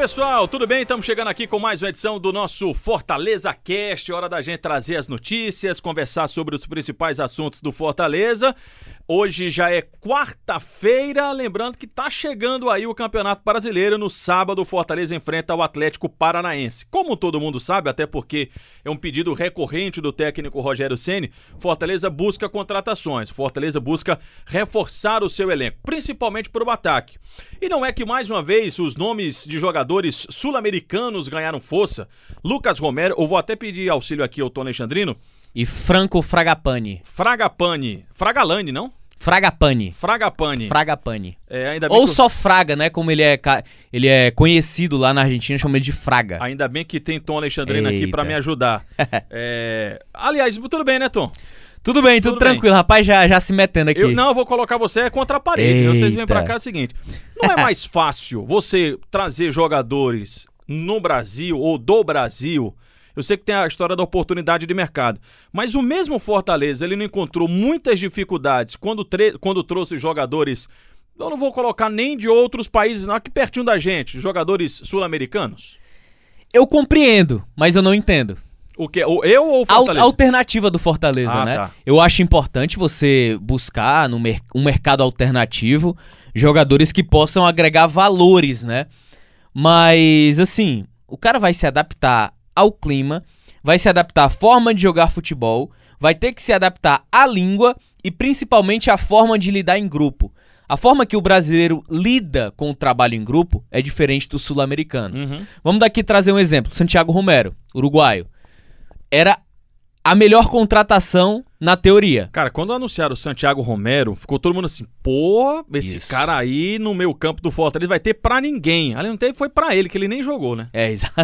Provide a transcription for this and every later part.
Pessoal, tudo bem? Estamos chegando aqui com mais uma edição do nosso Fortaleza Cast. Hora da gente trazer as notícias, conversar sobre os principais assuntos do Fortaleza. Hoje já é quarta-feira, lembrando que tá chegando aí o Campeonato Brasileiro. No sábado, o Fortaleza enfrenta o Atlético Paranaense. Como todo mundo sabe, até porque é um pedido recorrente do técnico Rogério Ceni, Fortaleza busca contratações. Fortaleza busca reforçar o seu elenco, principalmente para o ataque. E não é que mais uma vez os nomes de jogadores sul-americanos ganharam força. Lucas Romero, eu vou até pedir auxílio aqui ao Tony Alexandrino. E Franco Fragapane. Fragapane. Fragalane, não? Fragapane. Fragapane. Fragapane. É, Ou que, só Fraga, né? Como ele é, ele é conhecido lá na Argentina, chama ele de Fraga. ainda bem que tem Tom Alexandrino aqui Eita. pra me ajudar. É, aliás, tudo bem, né, Tom? Tudo bem, tudo, Tudo bem. tranquilo. Rapaz, já, já se metendo aqui. Eu, não, eu vou colocar você contra a parede. né? Vocês vêm pra cá é o seguinte: não é mais fácil você trazer jogadores no Brasil ou do Brasil. Eu sei que tem a história da oportunidade de mercado, mas o mesmo Fortaleza ele não encontrou muitas dificuldades quando, quando trouxe jogadores. Eu não vou colocar nem de outros países, não, aqui pertinho da gente, jogadores sul-americanos. Eu compreendo, mas eu não entendo. O que? Eu ou o Al- Fortaleza? alternativa do Fortaleza, Ah, né? tá. Eu acho importante você buscar no mer- um mercado alternativo jogadores que possam agregar valores, né? Mas, assim, o cara vai se adaptar ao clima, vai se adaptar à forma de jogar futebol, vai ter que se adaptar à língua e principalmente à forma de lidar em grupo. A forma que o brasileiro lida com o trabalho em grupo é diferente do sul-americano. Uhum. Vamos daqui trazer um exemplo. Santiago Romero, uruguaio. Era a melhor contratação na teoria. Cara, quando anunciaram o Santiago Romero, ficou todo mundo assim, pô, esse Isso. cara aí no meio campo do Fortaleza vai ter pra ninguém. Ali não teve, foi pra ele, que ele nem jogou, né? É, exato.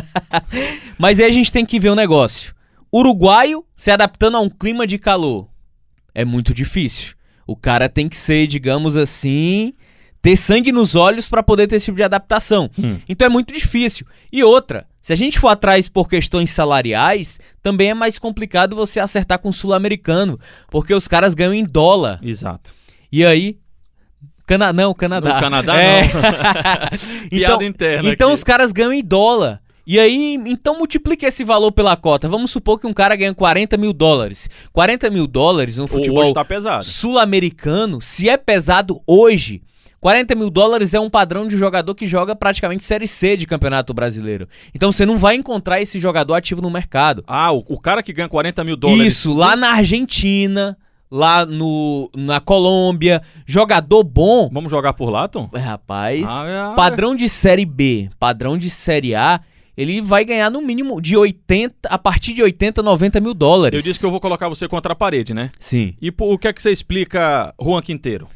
Mas aí a gente tem que ver um negócio. Uruguaio se adaptando a um clima de calor. É muito difícil. O cara tem que ser, digamos assim, ter sangue nos olhos pra poder ter esse tipo de adaptação. Hum. Então é muito difícil. E outra, se a gente for atrás por questões salariais, também é mais complicado você acertar com o sul-americano, porque os caras ganham em dólar. Exato. E aí. Cana... Não, Canadá. No Canadá, É. não. então, Piada interna então aqui. os caras ganham em dólar. E aí, então multiplica esse valor pela cota. Vamos supor que um cara ganha 40 mil dólares. 40 mil dólares no futebol tá pesado. sul-americano, se é pesado hoje, 40 mil dólares é um padrão de jogador que joga praticamente Série C de Campeonato Brasileiro. Então você não vai encontrar esse jogador ativo no mercado. Ah, o, o cara que ganha 40 mil dólares. Isso, lá na Argentina, lá no, na Colômbia, jogador bom. Vamos jogar por lá, Tom? É, Rapaz, Ah, é. padrão de Série B, padrão de Série A, ele vai ganhar no mínimo de 80, a partir de 80, 90 mil dólares. Eu disse que eu vou colocar você contra a parede, né? Sim. E por, o que é que você explica Juan Quinteiro?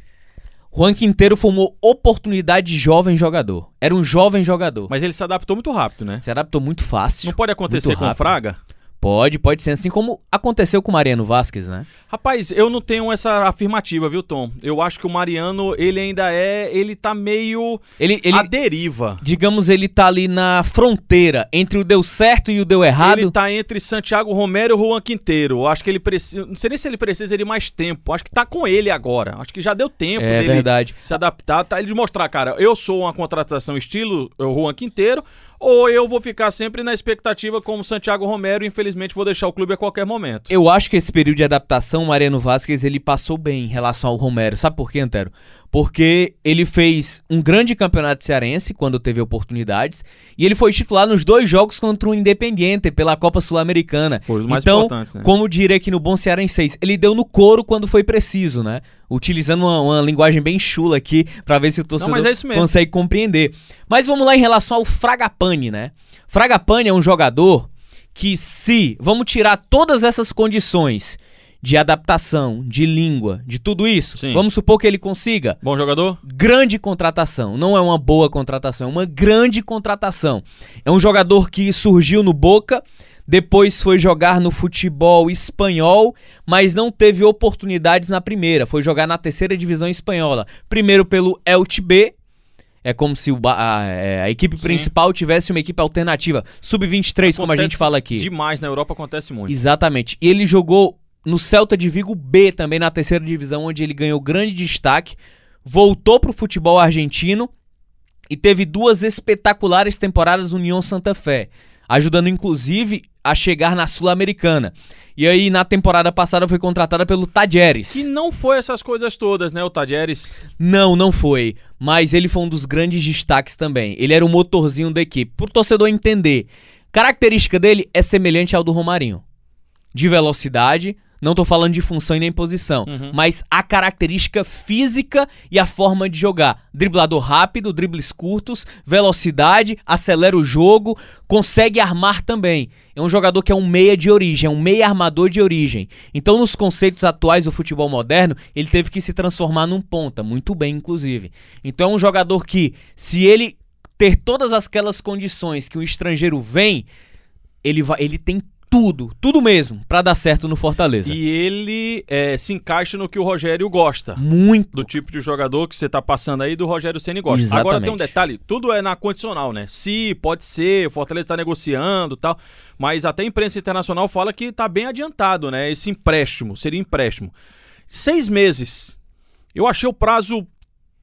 Juan Quinteiro uma oportunidade de jovem jogador. Era um jovem jogador. Mas ele se adaptou muito rápido, né? Se adaptou muito fácil. Não pode acontecer com o. Fraga? Pode, pode ser assim como aconteceu com o Mariano Vasquez, né? Rapaz, eu não tenho essa afirmativa, viu, Tom? Eu acho que o Mariano, ele ainda é. Ele tá meio Ele, ele à deriva. digamos, ele tá ali na fronteira entre o deu certo e o deu errado. Ele tá entre Santiago Romero e Juan Quinteiro. Eu acho que ele precisa. Não sei nem se ele precisa de mais tempo. Acho que tá com ele agora. Acho que já deu tempo É dele verdade. se adaptar. Tá ele mostrar, cara, eu sou uma contratação estilo Juan Quinteiro. Ou eu vou ficar sempre na expectativa como Santiago Romero e infelizmente vou deixar o clube a qualquer momento. Eu acho que esse período de adaptação, o Mariano Vasquez, ele passou bem em relação ao Romero. Sabe por quê, Antero? Porque ele fez um grande campeonato cearense quando teve oportunidades e ele foi titular nos dois jogos contra o Independiente pela Copa Sul-Americana. Foi os mais então, importantes, né? como diria aqui no Bom Cearense, ele deu no couro quando foi preciso, né? Utilizando uma, uma linguagem bem chula aqui pra ver se o torcedor mas é consegue compreender. Mas vamos lá em relação ao Fragapane, né? Fragapane é um jogador que se vamos tirar todas essas condições de adaptação, de língua, de tudo isso, Sim. vamos supor que ele consiga Bom jogador? grande contratação. Não é uma boa contratação, é uma grande contratação. É um jogador que surgiu no Boca, depois foi jogar no futebol espanhol, mas não teve oportunidades na primeira. Foi jogar na terceira divisão espanhola. Primeiro pelo Elche B, É como se ba- a, é, a equipe Sim. principal tivesse uma equipe alternativa. Sub-23, como a gente fala aqui. Demais, na Europa acontece muito. Exatamente. E ele jogou no Celta de Vigo B também, na terceira divisão, onde ele ganhou grande destaque. Voltou pro futebol argentino e teve duas espetaculares temporadas no União Santa Fé, ajudando inclusive a chegar na Sul-Americana. E aí, na temporada passada, foi contratada pelo Tajeres. Que não foi essas coisas todas, né, o Tadieres? Não, não foi. Mas ele foi um dos grandes destaques também. Ele era o motorzinho da equipe. Pro torcedor entender, característica dele é semelhante ao do Romarinho. De velocidade, não tô falando de função e nem posição, Uhum. mas a característica física e a forma de jogar. Driblador rápido, dribles curtos, velocidade, acelera o jogo, consegue armar também. É um jogador que é um meia de origem, é um meia armador de origem. Então, nos conceitos atuais do futebol moderno, ele teve que se transformar num ponta, muito bem, inclusive. Então, é um jogador que, se ele ter todas aquelas condições que um estrangeiro vem, ele, vai, ele tem tudo, tudo mesmo, pra dar certo no Fortaleza. E ele é, se encaixa no que o Rogério gosta. Muito. Do tipo de jogador que você tá passando aí, do Rogério Ceni gosta. Exatamente. Agora tem um detalhe, tudo é na condicional, né? Se, pode ser, o Fortaleza tá negociando e tal, mas até a imprensa internacional fala que tá bem adiantado, né? Esse empréstimo, seria empréstimo. Seis meses. Eu achei o prazo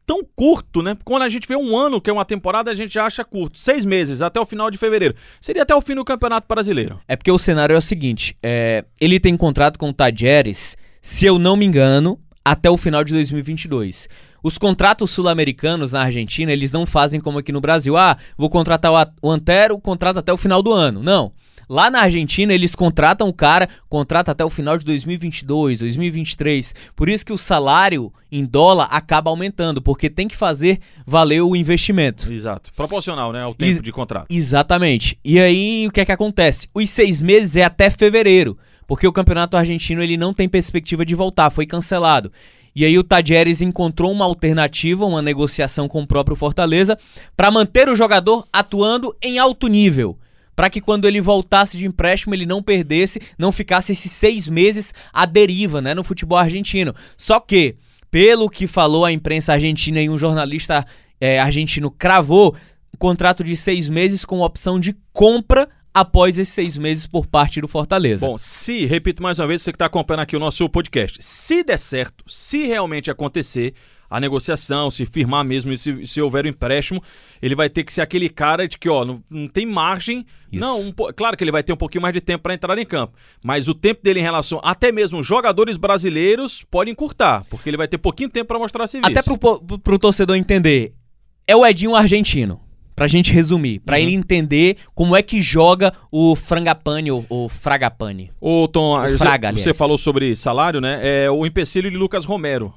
tão curto, né? Quando a gente vê um ano, que é uma temporada, a gente acha curto. Seis meses, até o final de fevereiro. Seria até o fim do Campeonato Brasileiro. É porque o cenário é o seguinte: é, ele tem contrato com o Tajeres, se eu não me engano, até o final de 2022. Os contratos sul-americanos na Argentina, eles não fazem como aqui no Brasil. Ah, vou contratar o Antero, contrato até o final do ano. Não. Lá na Argentina, eles contratam o cara, contrata até o final de 2022, 2023. Por isso que o salário em dólar acaba aumentando, porque tem que fazer valer o investimento. Exato. Proporcional, né? Ao tempo Ex- de contrato. Exatamente. E aí, o que é que acontece? Os seis meses é até fevereiro, porque o campeonato argentino ele não tem perspectiva de voltar, foi cancelado. E aí o Tajeres encontrou uma alternativa, uma negociação com o próprio Fortaleza, para manter o jogador atuando em alto nível. Para que quando ele voltasse de empréstimo ele não perdesse, não ficasse esses seis meses à deriva né, no futebol argentino. Só que, pelo que falou a imprensa argentina e um jornalista eh, argentino cravou, um contrato de seis meses com opção de compra após esses seis meses por parte do Fortaleza. Bom, se, repito mais uma vez, você que está acompanhando aqui o nosso podcast, se der certo, se realmente acontecer a negociação, se firmar mesmo e se, se houver o empréstimo, ele vai ter que ser aquele cara de que, ó, não, não tem margem. Isso. Não, um claro que ele vai ter um pouquinho mais de tempo para entrar em campo, mas o tempo dele em relação, até mesmo jogadores brasileiros, pode encurtar, porque ele vai ter pouquinho tempo para mostrar serviço. Até pro, pro, pro torcedor entender, é o Edinho argentino. Pra gente resumir, pra Uhum. ele entender como é que joga o Frangapane ou o Fragapane. Ô, Tom, você- Fraga, você aliás. falou sobre salário, né? É o empecilho de Lucas Romero,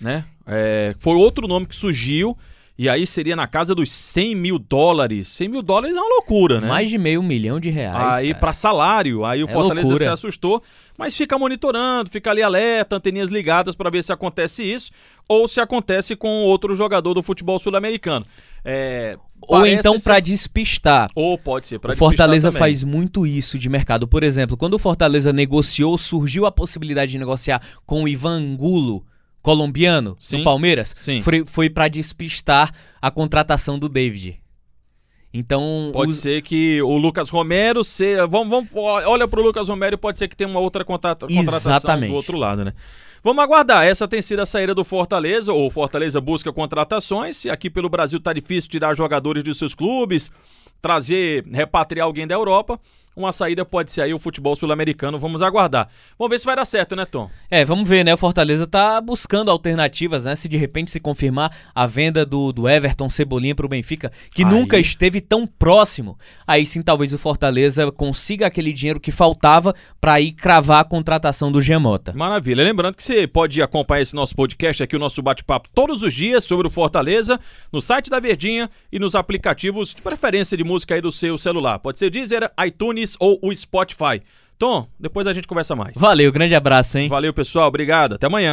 né? É, foi outro nome que surgiu, e aí seria na casa dos 100 mil dólares. 100 mil dólares é uma loucura, né? Mais de meio milhão de reais. aí pra salário, aí o É Fortaleza loucura. se assustou, mas fica monitorando, fica ali alerta, anteninhas ligadas pra ver se acontece isso ou se acontece com outro jogador do futebol sul-americano. É, Ou então pra despistar. ou pode ser pra o Fortaleza despistar também. faz muito isso de mercado. Por exemplo, quando o Fortaleza negociou, surgiu a possibilidade de negociar com o Ivan Angulo, colombiano, Sim. do Palmeiras. Sim. Foi, foi para despistar a contratação do David. Então, Pode os- ser que o Lucas Romero seja. Vamos, vamos, olha pro Lucas Romero e pode ser que tenha uma outra contrata- contratação Exatamente. do outro lado, né? Vamos aguardar. Essa tem sido a saída do Fortaleza, ou Fortaleza busca contratações. Se aqui pelo Brasil tá difícil tirar jogadores de seus clubes, trazer, repatriar alguém da Europa, uma saída pode ser aí o futebol sul-americano. Vamos aguardar. Vamos ver se vai dar certo, né, Tom? É, vamos ver, né? O Fortaleza tá buscando alternativas, né? Se de repente se confirmar a venda do, do Everton Cebolinha pro Benfica, que Aí. nunca esteve tão próximo, aí sim talvez o Fortaleza consiga aquele dinheiro que faltava pra ir cravar a contratação do Gemota. Maravilha. Lembrando que você pode acompanhar esse nosso podcast aqui, o nosso bate-papo todos os dias sobre o Fortaleza, no site da Verdinha e nos aplicativos de preferência de música aí do seu celular. Pode ser Deezer, iTunes ou o Spotify. Tom, depois a gente conversa mais. Valeu, grande abraço, hein? Valeu, pessoal. Obrigado. Até amanhã.